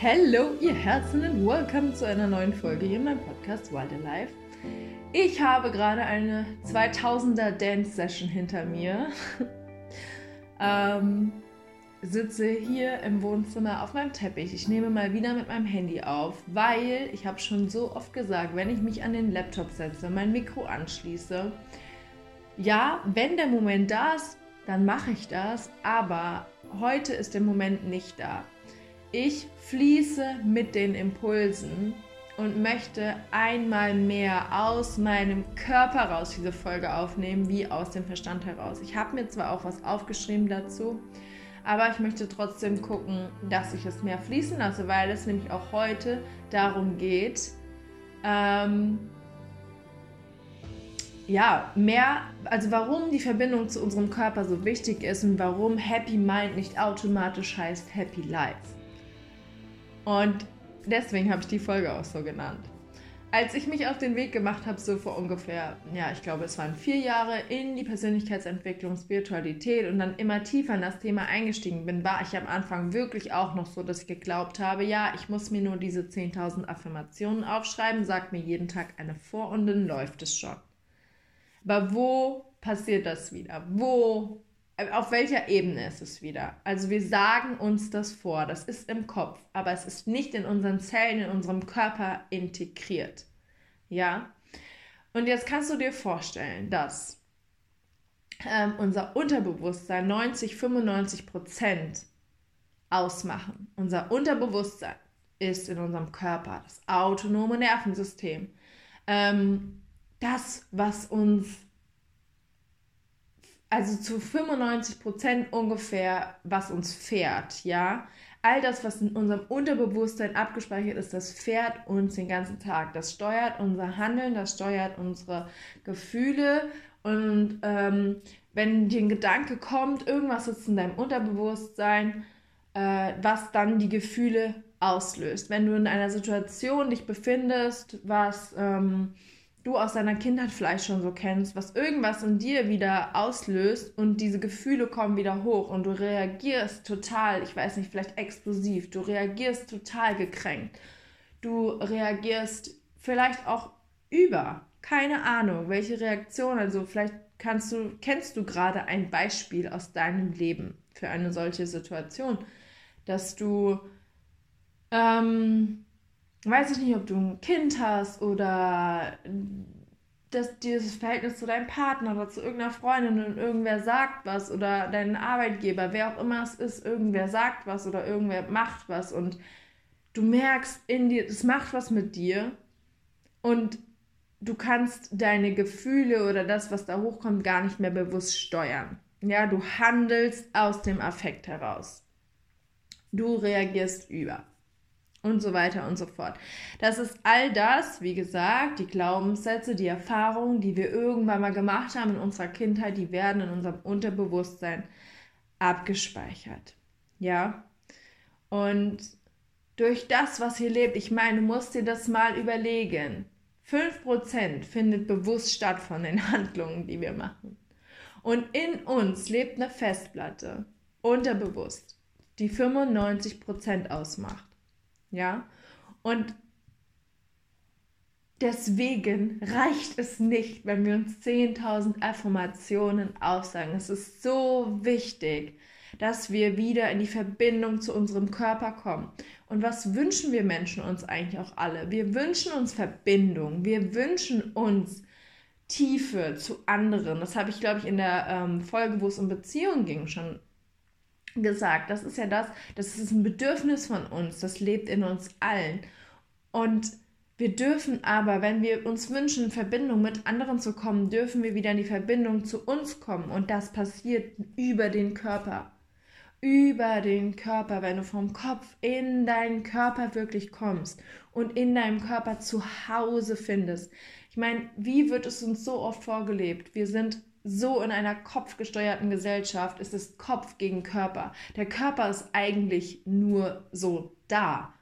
Hallo, ihr Herzen und welcome zu einer neuen Folge hier in meinem Podcast Wild Alive. Ich habe gerade eine 2000er Dance Session hinter mir. ähm, sitze hier im Wohnzimmer auf meinem Teppich. Ich nehme mal wieder mit meinem Handy auf, weil ich habe schon so oft gesagt, wenn ich mich an den Laptop setze, mein Mikro anschließe, ja, wenn der Moment da ist, dann mache ich das, aber heute ist der Moment nicht da. Ich fließe mit den Impulsen und möchte einmal mehr aus meinem Körper raus diese Folge aufnehmen, wie aus dem Verstand heraus. Ich habe mir zwar auch was aufgeschrieben dazu, aber ich möchte trotzdem gucken, dass ich es mehr fließen lasse, weil es nämlich auch heute darum geht, ähm, ja, mehr, also warum die Verbindung zu unserem Körper so wichtig ist und warum Happy Mind nicht automatisch heißt Happy Life. Und deswegen habe ich die Folge auch so genannt. Als ich mich auf den Weg gemacht habe, so vor ungefähr, ja, ich glaube, es waren vier Jahre in die Persönlichkeitsentwicklung, Spiritualität und dann immer tiefer in das Thema eingestiegen bin, war ich am Anfang wirklich auch noch so, dass ich geglaubt habe, ja, ich muss mir nur diese 10.000 Affirmationen aufschreiben, sagt mir jeden Tag eine vor und dann läuft es schon. Aber wo passiert das wieder? Wo, auf welcher Ebene ist es wieder? Also wir sagen uns das vor, das ist im Kopf, aber es ist nicht in unseren Zellen, in unserem Körper integriert. Ja? Und jetzt kannst du dir vorstellen, dass ähm, unser Unterbewusstsein 90, 95 Prozent ausmachen. Unser Unterbewusstsein ist in unserem Körper, das autonome Nervensystem. Ähm, das, was uns, also zu 95 Prozent ungefähr, was uns fährt, ja. All das, was in unserem Unterbewusstsein abgespeichert ist, das fährt uns den ganzen Tag. Das steuert unser Handeln, das steuert unsere Gefühle. Und ähm, wenn dir ein Gedanke kommt, irgendwas ist in deinem Unterbewusstsein, äh, was dann die Gefühle auslöst. Wenn du in einer Situation dich befindest, was ähm, du aus deiner Kindheit vielleicht schon so kennst, was irgendwas in dir wieder auslöst und diese Gefühle kommen wieder hoch und du reagierst total, ich weiß nicht, vielleicht explosiv, du reagierst total gekränkt. Du reagierst vielleicht auch über, keine Ahnung, welche Reaktion, also vielleicht kannst du kennst du gerade ein Beispiel aus deinem Leben für eine solche Situation, dass du ähm, weiß ich nicht, ob du ein Kind hast oder dass dieses Verhältnis zu deinem Partner oder zu irgendeiner Freundin und irgendwer sagt was oder dein Arbeitgeber, wer auch immer es ist, irgendwer sagt was oder irgendwer macht was und du merkst in dir, es macht was mit dir und du kannst deine Gefühle oder das, was da hochkommt, gar nicht mehr bewusst steuern. Ja, du handelst aus dem Affekt heraus. Du reagierst über und so weiter und so fort. Das ist all das, wie gesagt, die Glaubenssätze, die Erfahrungen, die wir irgendwann mal gemacht haben in unserer Kindheit, die werden in unserem Unterbewusstsein abgespeichert. Ja? Und durch das, was hier lebt, ich meine, du musst dir das mal überlegen. 5% findet bewusst statt von den Handlungen, die wir machen. Und in uns lebt eine Festplatte, unterbewusst, die 95% ausmacht. Ja? Und deswegen reicht es nicht, wenn wir uns 10.000 Affirmationen aufsagen. Es ist so wichtig, dass wir wieder in die Verbindung zu unserem Körper kommen. Und was wünschen wir Menschen uns eigentlich auch alle? Wir wünschen uns Verbindung. Wir wünschen uns Tiefe zu anderen. Das habe ich, glaube ich, in der ähm, Folge, wo es um Beziehungen ging, schon gesagt. Das ist ja das, das ist ein Bedürfnis von uns, das lebt in uns allen. Und wir dürfen aber, wenn wir uns wünschen, in Verbindung mit anderen zu kommen, dürfen wir wieder in die Verbindung zu uns kommen. Und das passiert über den Körper. Über den Körper, wenn du vom Kopf in deinen Körper wirklich kommst und in deinem Körper zu Hause findest. Ich meine, wie wird es uns so oft vorgelebt? Wir sind so in einer kopfgesteuerten Gesellschaft ist es Kopf gegen Körper. Der Körper ist eigentlich nur so da.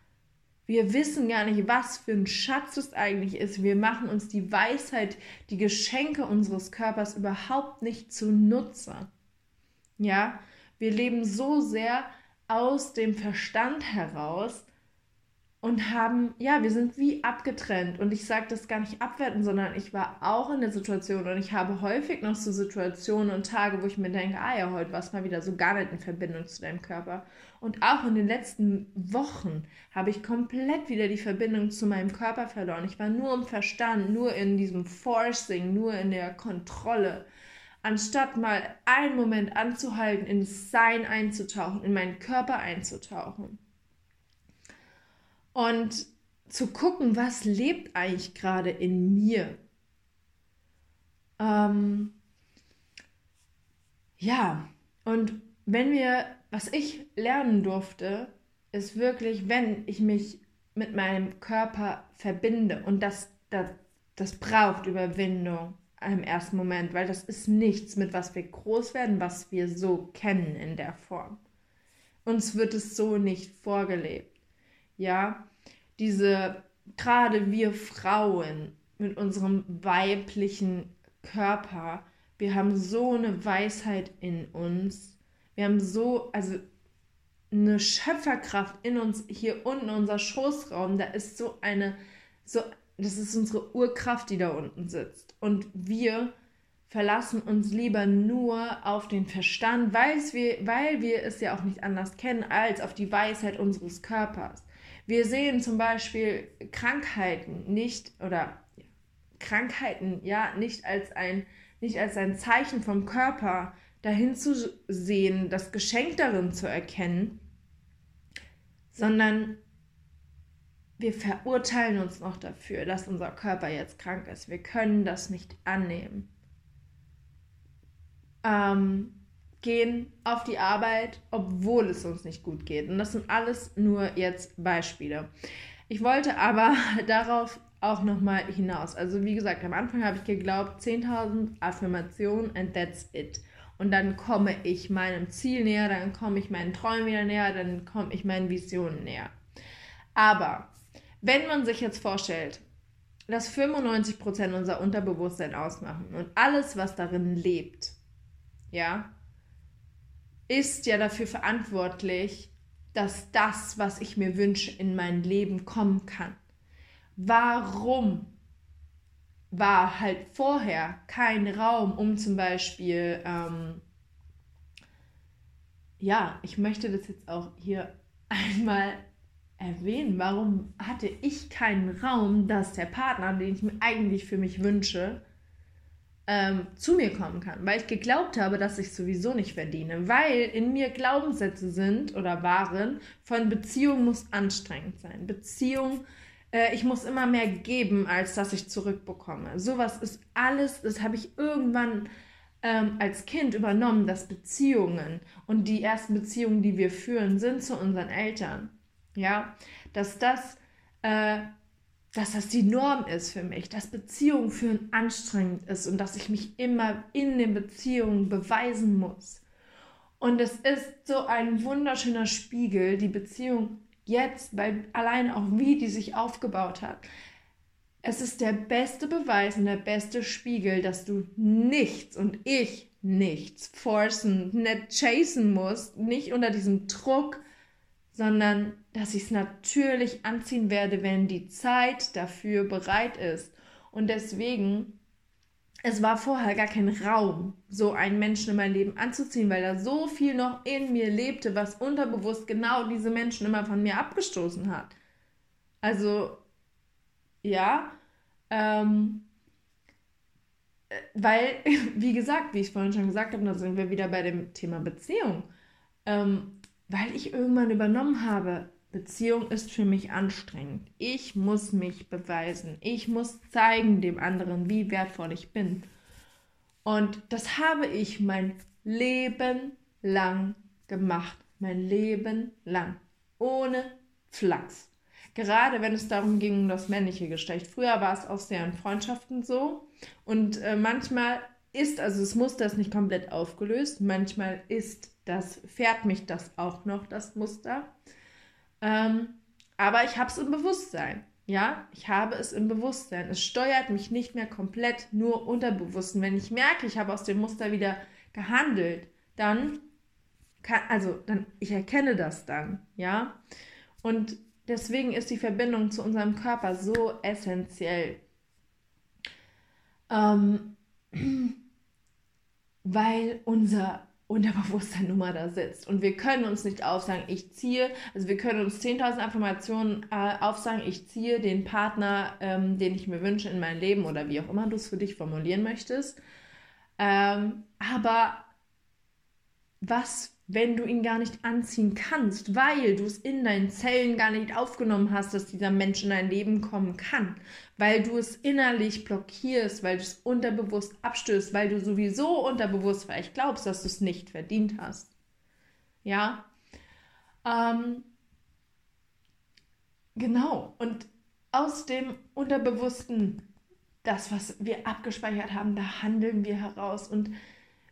Wir wissen gar nicht, was für ein Schatz es eigentlich ist. Wir machen uns die Weisheit, die Geschenke unseres Körpers überhaupt nicht zunutze. Ja, wir leben so sehr aus dem Verstand heraus, und haben, ja, wir sind wie abgetrennt. Und ich sage das gar nicht abwerten, sondern ich war auch in der Situation und ich habe häufig noch so Situationen und Tage, wo ich mir denke, ah ja, heute war es mal wieder so gar nicht in Verbindung zu deinem Körper. Und auch in den letzten Wochen habe ich komplett wieder die Verbindung zu meinem Körper verloren. Ich war nur im Verstand, nur in diesem Forcing, nur in der Kontrolle. Anstatt mal einen Moment anzuhalten, ins Sein einzutauchen, in meinen Körper einzutauchen und zu gucken, was lebt eigentlich gerade in mir. Ähm, ja, und wenn wir, was ich lernen durfte, ist wirklich, wenn ich mich mit meinem Körper verbinde und das, das, das braucht Überwindung im ersten Moment, weil das ist nichts, mit was wir groß werden, was wir so kennen in der Form. Uns wird es so nicht vorgelebt ja, diese, gerade wir Frauen mit unserem weiblichen Körper, wir haben so eine Weisheit in uns, wir haben so, also eine Schöpferkraft in uns, hier unten unser Schoßraum, da ist so eine, so, das ist unsere Urkraft, die da unten sitzt. Und wir verlassen uns lieber nur auf den Verstand, wir, weil wir es ja auch nicht anders kennen, als auf die Weisheit unseres Körpers. Wir sehen zum Beispiel Krankheiten nicht oder Krankheiten ja nicht als ein nicht als ein Zeichen vom Körper dahin zu sehen, das Geschenk darin zu erkennen, sondern wir verurteilen uns noch dafür, dass unser Körper jetzt krank ist. Wir können das nicht annehmen. Ähm, gehen auf die Arbeit, obwohl es uns nicht gut geht. Und das sind alles nur jetzt Beispiele. Ich wollte aber darauf auch nochmal hinaus. Also wie gesagt, am Anfang habe ich geglaubt, 10.000 Affirmationen and that's it. Und dann komme ich meinem Ziel näher, dann komme ich meinen Träumen wieder näher, dann komme ich meinen Visionen näher. Aber wenn man sich jetzt vorstellt, dass 95% unser Unterbewusstsein ausmachen und alles, was darin lebt, ja, ist ja dafür verantwortlich, dass das, was ich mir wünsche, in mein Leben kommen kann. Warum war halt vorher kein Raum, um zum Beispiel, ähm, ja, ich möchte das jetzt auch hier einmal erwähnen, warum hatte ich keinen Raum, dass der Partner, den ich mir eigentlich für mich wünsche, ähm, zu mir kommen kann, weil ich geglaubt habe, dass ich sowieso nicht verdiene, weil in mir Glaubenssätze sind oder waren von Beziehung muss anstrengend sein. Beziehung, äh, ich muss immer mehr geben, als dass ich zurückbekomme. Sowas ist alles, das habe ich irgendwann ähm, als Kind übernommen, dass Beziehungen und die ersten Beziehungen, die wir führen, sind zu unseren Eltern. Ja, dass das äh, dass das die Norm ist für mich, dass Beziehungen führen anstrengend ist und dass ich mich immer in den Beziehungen beweisen muss. Und es ist so ein wunderschöner Spiegel, die Beziehung jetzt, weil allein auch wie die sich aufgebaut hat. Es ist der beste Beweis und der beste Spiegel, dass du nichts und ich nichts forcen, nicht chasen musst, nicht unter diesem Druck sondern dass ich es natürlich anziehen werde, wenn die Zeit dafür bereit ist. Und deswegen, es war vorher gar kein Raum, so einen Menschen in mein Leben anzuziehen, weil da so viel noch in mir lebte, was unterbewusst genau diese Menschen immer von mir abgestoßen hat. Also, ja, ähm, äh, weil, wie gesagt, wie ich vorhin schon gesagt habe, da sind wir wieder bei dem Thema Beziehung. Ähm, weil ich irgendwann übernommen habe, Beziehung ist für mich anstrengend. Ich muss mich beweisen. Ich muss zeigen dem anderen, wie wertvoll ich bin. Und das habe ich mein Leben lang gemacht. Mein Leben lang. Ohne Flachs. Gerade wenn es darum ging, das männliche Geschlecht. Früher war es auch sehr in Freundschaften so. Und äh, manchmal ist, also es muss das nicht komplett aufgelöst. Manchmal ist das fährt mich das auch noch, das Muster. Ähm, aber ich habe es im Bewusstsein. Ja, ich habe es im Bewusstsein. Es steuert mich nicht mehr komplett nur unterbewusst. Wenn ich merke, ich habe aus dem Muster wieder gehandelt, dann kann, also dann, ich erkenne das dann, ja. Und Deswegen ist die Verbindung zu unserem Körper so essentiell. Ähm, weil unser Unterbewusstsein nun mal da sitzt. Und wir können uns nicht aufsagen, ich ziehe, also wir können uns 10.000 Affirmationen äh, aufsagen, ich ziehe den Partner, ähm, den ich mir wünsche in mein Leben oder wie auch immer du es für dich formulieren möchtest. Ähm, aber was wenn du ihn gar nicht anziehen kannst, weil du es in deinen Zellen gar nicht aufgenommen hast, dass dieser Mensch in dein Leben kommen kann, weil du es innerlich blockierst, weil du es unterbewusst abstößt, weil du sowieso unterbewusst vielleicht glaubst, dass du es nicht verdient hast. Ja. Ähm, genau. Und aus dem Unterbewussten, das, was wir abgespeichert haben, da handeln wir heraus und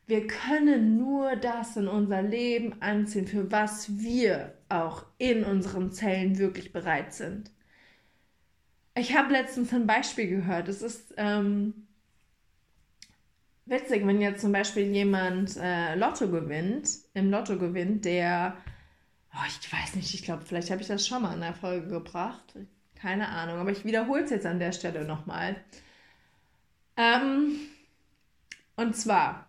wir können nur das in unser Leben anziehen, für was wir auch in unseren Zellen wirklich bereit sind. Ich habe letztens ein Beispiel gehört. Es ist ähm, witzig, wenn jetzt zum Beispiel jemand äh, Lotto gewinnt, im Lotto gewinnt, der, oh, ich weiß nicht, ich glaube, vielleicht habe ich das schon mal in der Folge gebracht. Keine Ahnung, aber ich wiederhole es jetzt an der Stelle nochmal. Ähm, und zwar,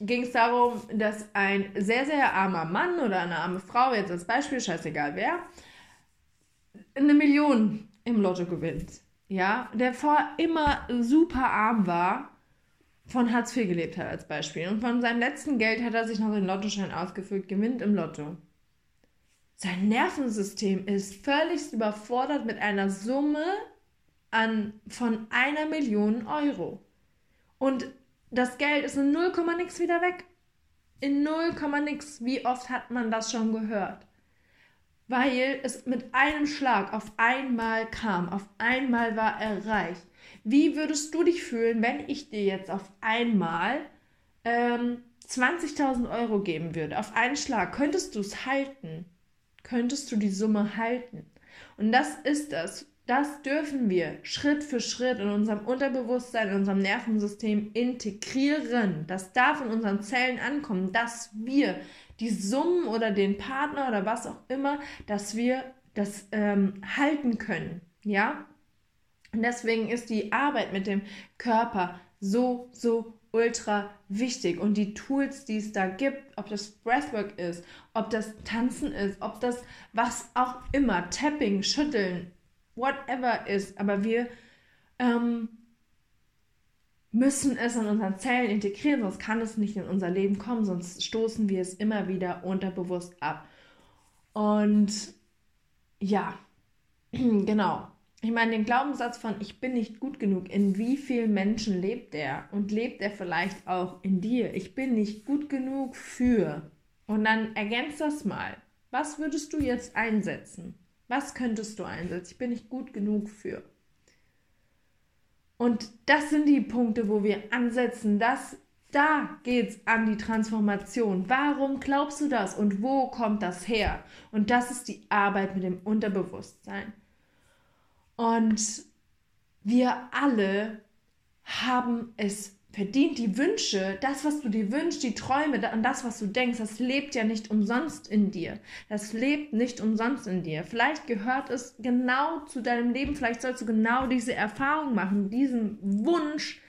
ging es darum, dass ein sehr, sehr armer Mann oder eine arme Frau, jetzt als Beispiel, scheißegal wer, eine Million im Lotto gewinnt. Ja, der vorher immer super arm war, von Hartz IV gelebt hat als Beispiel. Und von seinem letzten Geld hat er sich noch den Lottoschein ausgefüllt, gewinnt im Lotto. Sein Nervensystem ist völlig überfordert mit einer Summe an, von einer Million Euro. Und das Geld ist in 0, nix wieder weg. In 0, nix. Wie oft hat man das schon gehört? Weil es mit einem Schlag auf einmal kam, auf einmal war er reich. Wie würdest du dich fühlen, wenn ich dir jetzt auf einmal ähm, 20.000 Euro geben würde? Auf einen Schlag. Könntest du es halten? Könntest du die Summe halten? Und das ist es, das dürfen wir Schritt für Schritt in unserem Unterbewusstsein, in unserem Nervensystem integrieren. Das darf in unseren Zellen ankommen, dass wir die Summen oder den Partner oder was auch immer, dass wir das ähm, halten können. Ja? Und deswegen ist die Arbeit mit dem Körper so, so ultra wichtig. Und die Tools, die es da gibt, ob das Breathwork ist, ob das Tanzen ist, ob das was auch immer, Tapping, Schütteln, whatever ist, aber wir ähm, müssen es in unseren Zellen integrieren, sonst kann es nicht in unser Leben kommen, sonst stoßen wir es immer wieder unterbewusst ab. Und ja, genau. Ich meine, den Glaubenssatz von ich bin nicht gut genug, in wie vielen Menschen lebt er? Und lebt er vielleicht auch in dir? Ich bin nicht gut genug für. Und dann ergänzt das mal. Was würdest du jetzt einsetzen? Was könntest du einsetzen? Ich bin nicht gut genug für. Und das sind die Punkte, wo wir ansetzen. Das, da es an die Transformation. Warum glaubst du das und wo kommt das her? Und das ist die Arbeit mit dem Unterbewusstsein. Und wir alle haben es verdient die Wünsche, das, was du dir wünschst, die Träume, an das, was du denkst, das lebt ja nicht umsonst in dir. Das lebt nicht umsonst in dir. Vielleicht gehört es genau zu deinem Leben, vielleicht sollst du genau diese Erfahrung machen, diesen Wunsch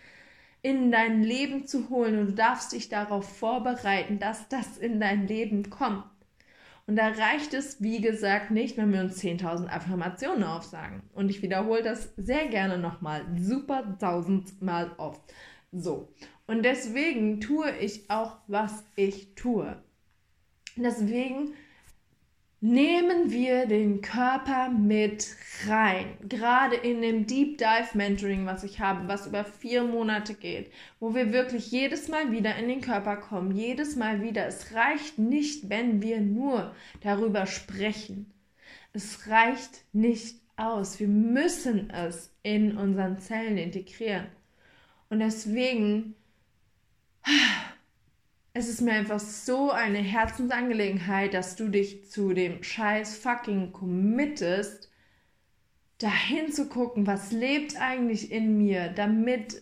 in dein Leben zu holen und du darfst dich darauf vorbereiten, dass das in dein Leben kommt. Und da reicht es, wie gesagt, nicht, wenn wir uns 10.000 Affirmationen aufsagen. Und ich wiederhole das sehr gerne nochmal, super tausendmal oft. So. Und deswegen tue ich auch, was ich tue. Deswegen nehmen wir den Körper mit rein. Gerade in dem Deep Dive Mentoring, was ich habe, was über vier Monate geht, wo wir wirklich jedes Mal wieder in den Körper kommen, jedes Mal wieder. Es reicht nicht, wenn wir nur darüber sprechen. Es reicht nicht aus. Wir müssen es in unseren Zellen integrieren. Und deswegen, es ist mir einfach so eine Herzensangelegenheit, dass du dich zu dem Scheiß fucking committest, dahin zu gucken, was lebt eigentlich in mir, damit,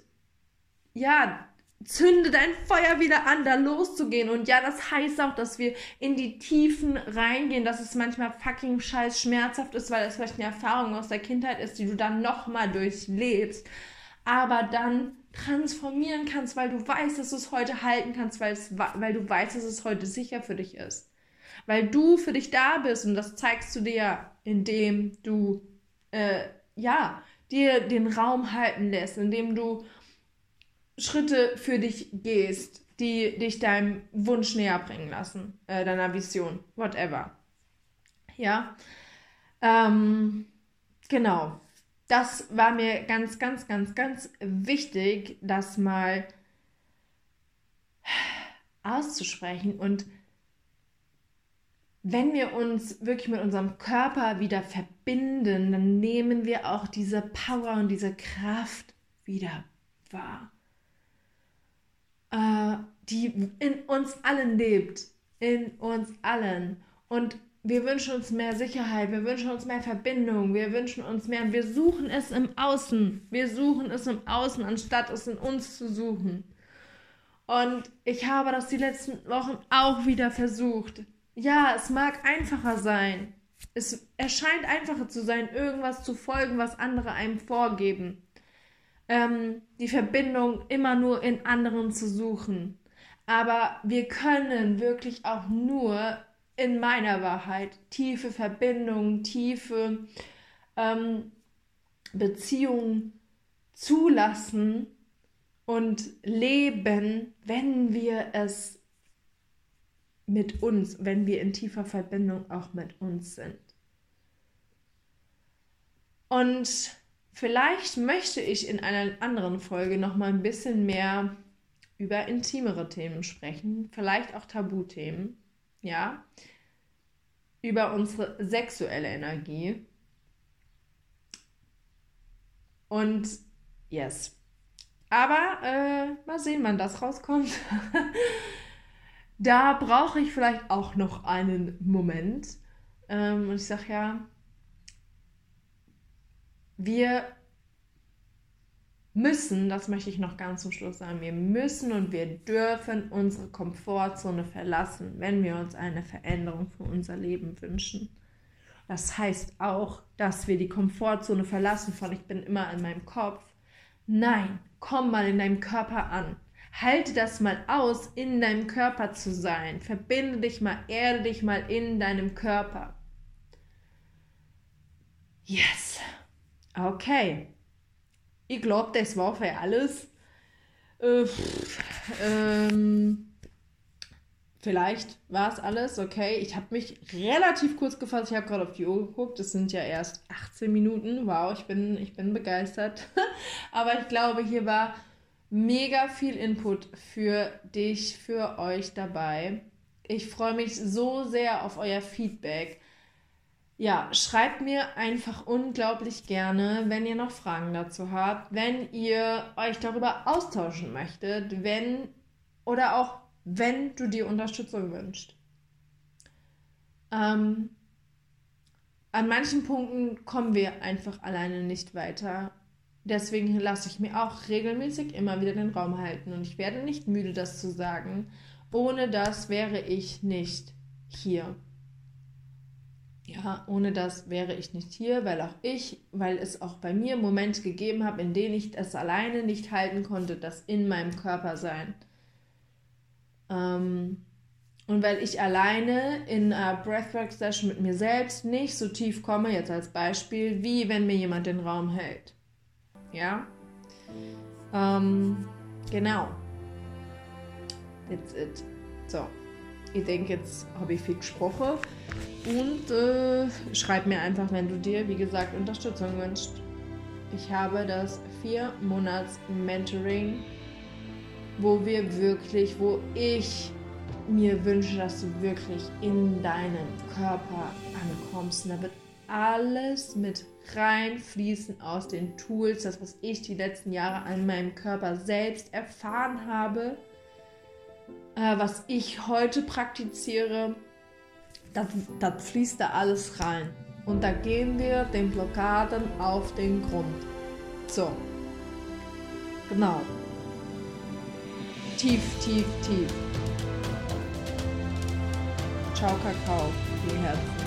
ja, zünde dein Feuer wieder an, da loszugehen. Und ja, das heißt auch, dass wir in die Tiefen reingehen, dass es manchmal fucking scheiß schmerzhaft ist, weil es vielleicht eine Erfahrung aus der Kindheit ist, die du dann nochmal durchlebst. Aber dann transformieren kannst, weil du weißt, dass du es heute halten kannst, weil, es, weil du weißt, dass es heute sicher für dich ist. Weil du für dich da bist und das zeigst du dir, indem du, äh, ja, dir den Raum halten lässt, indem du Schritte für dich gehst, die dich deinem Wunsch näher bringen lassen, äh, deiner Vision, whatever. Ja, ähm, genau. Das war mir ganz, ganz, ganz, ganz wichtig, das mal auszusprechen. Und wenn wir uns wirklich mit unserem Körper wieder verbinden, dann nehmen wir auch diese Power und diese Kraft wieder wahr äh, die in uns allen lebt. In uns allen. Und wir wünschen uns mehr Sicherheit, wir wünschen uns mehr Verbindung, wir wünschen uns mehr. Wir suchen es im Außen. Wir suchen es im Außen, anstatt es in uns zu suchen. Und ich habe das die letzten Wochen auch wieder versucht. Ja, es mag einfacher sein. Es erscheint einfacher zu sein, irgendwas zu folgen, was andere einem vorgeben ähm, die Verbindung immer nur in anderen zu suchen. Aber wir können wirklich auch nur in meiner Wahrheit tiefe Verbindungen, tiefe ähm, Beziehungen zulassen und leben, wenn wir es mit uns, wenn wir in tiefer Verbindung auch mit uns sind. Und Vielleicht möchte ich in einer anderen Folge noch mal ein bisschen mehr über intimere Themen sprechen, vielleicht auch Tabuthemen, ja, über unsere sexuelle Energie. Und yes. Aber äh, mal sehen, wann das rauskommt. da brauche ich vielleicht auch noch einen Moment. Ähm, und ich sage ja, wir müssen, das möchte ich noch ganz zum Schluss sagen, wir müssen und wir dürfen unsere Komfortzone verlassen, wenn wir uns eine Veränderung für unser Leben wünschen. Das heißt auch, dass wir die Komfortzone verlassen von ich bin immer in meinem Kopf. Nein, komm mal in deinem Körper an. Halte das mal aus, in deinem Körper zu sein. Verbinde dich mal, erde dich mal in deinem Körper. Yes. Okay. Ich glaube, das war für alles. Äh, ähm, vielleicht war es alles, okay. Ich habe mich relativ kurz gefasst. Ich habe gerade auf die Uhr geguckt. Es sind ja erst 18 Minuten. Wow, ich bin, ich bin begeistert. Aber ich glaube, hier war mega viel Input für dich, für euch dabei. Ich freue mich so sehr auf euer Feedback. Ja, schreibt mir einfach unglaublich gerne, wenn ihr noch Fragen dazu habt, wenn ihr euch darüber austauschen möchtet, wenn oder auch wenn du dir Unterstützung wünschst. Ähm, an manchen Punkten kommen wir einfach alleine nicht weiter. Deswegen lasse ich mir auch regelmäßig immer wieder den Raum halten und ich werde nicht müde, das zu sagen. Ohne das wäre ich nicht hier. Ja, ohne das wäre ich nicht hier, weil auch ich, weil es auch bei mir Momente gegeben habe, in denen ich es alleine nicht halten konnte, das in meinem Körper sein. Ähm, und weil ich alleine in einer Breathwork-Session mit mir selbst nicht so tief komme, jetzt als Beispiel, wie wenn mir jemand den Raum hält. Ja? Ähm, genau. That's it. So ich denke, jetzt habe ich viel gesprochen. Und äh, schreib mir einfach, wenn du dir, wie gesagt, Unterstützung wünschst. Ich habe das vier Monats Mentoring, wo wir wirklich, wo ich mir wünsche, dass du wirklich in deinen Körper ankommst. Und da wird alles mit reinfließen aus den Tools, das, was ich die letzten Jahre an meinem Körper selbst erfahren habe äh, was ich heute praktiziere, das, das fließt da alles rein. Und da gehen wir den Blockaden auf den Grund. So. Genau. tief, tief, tief. Ciao, Kakao, ihr Herzen.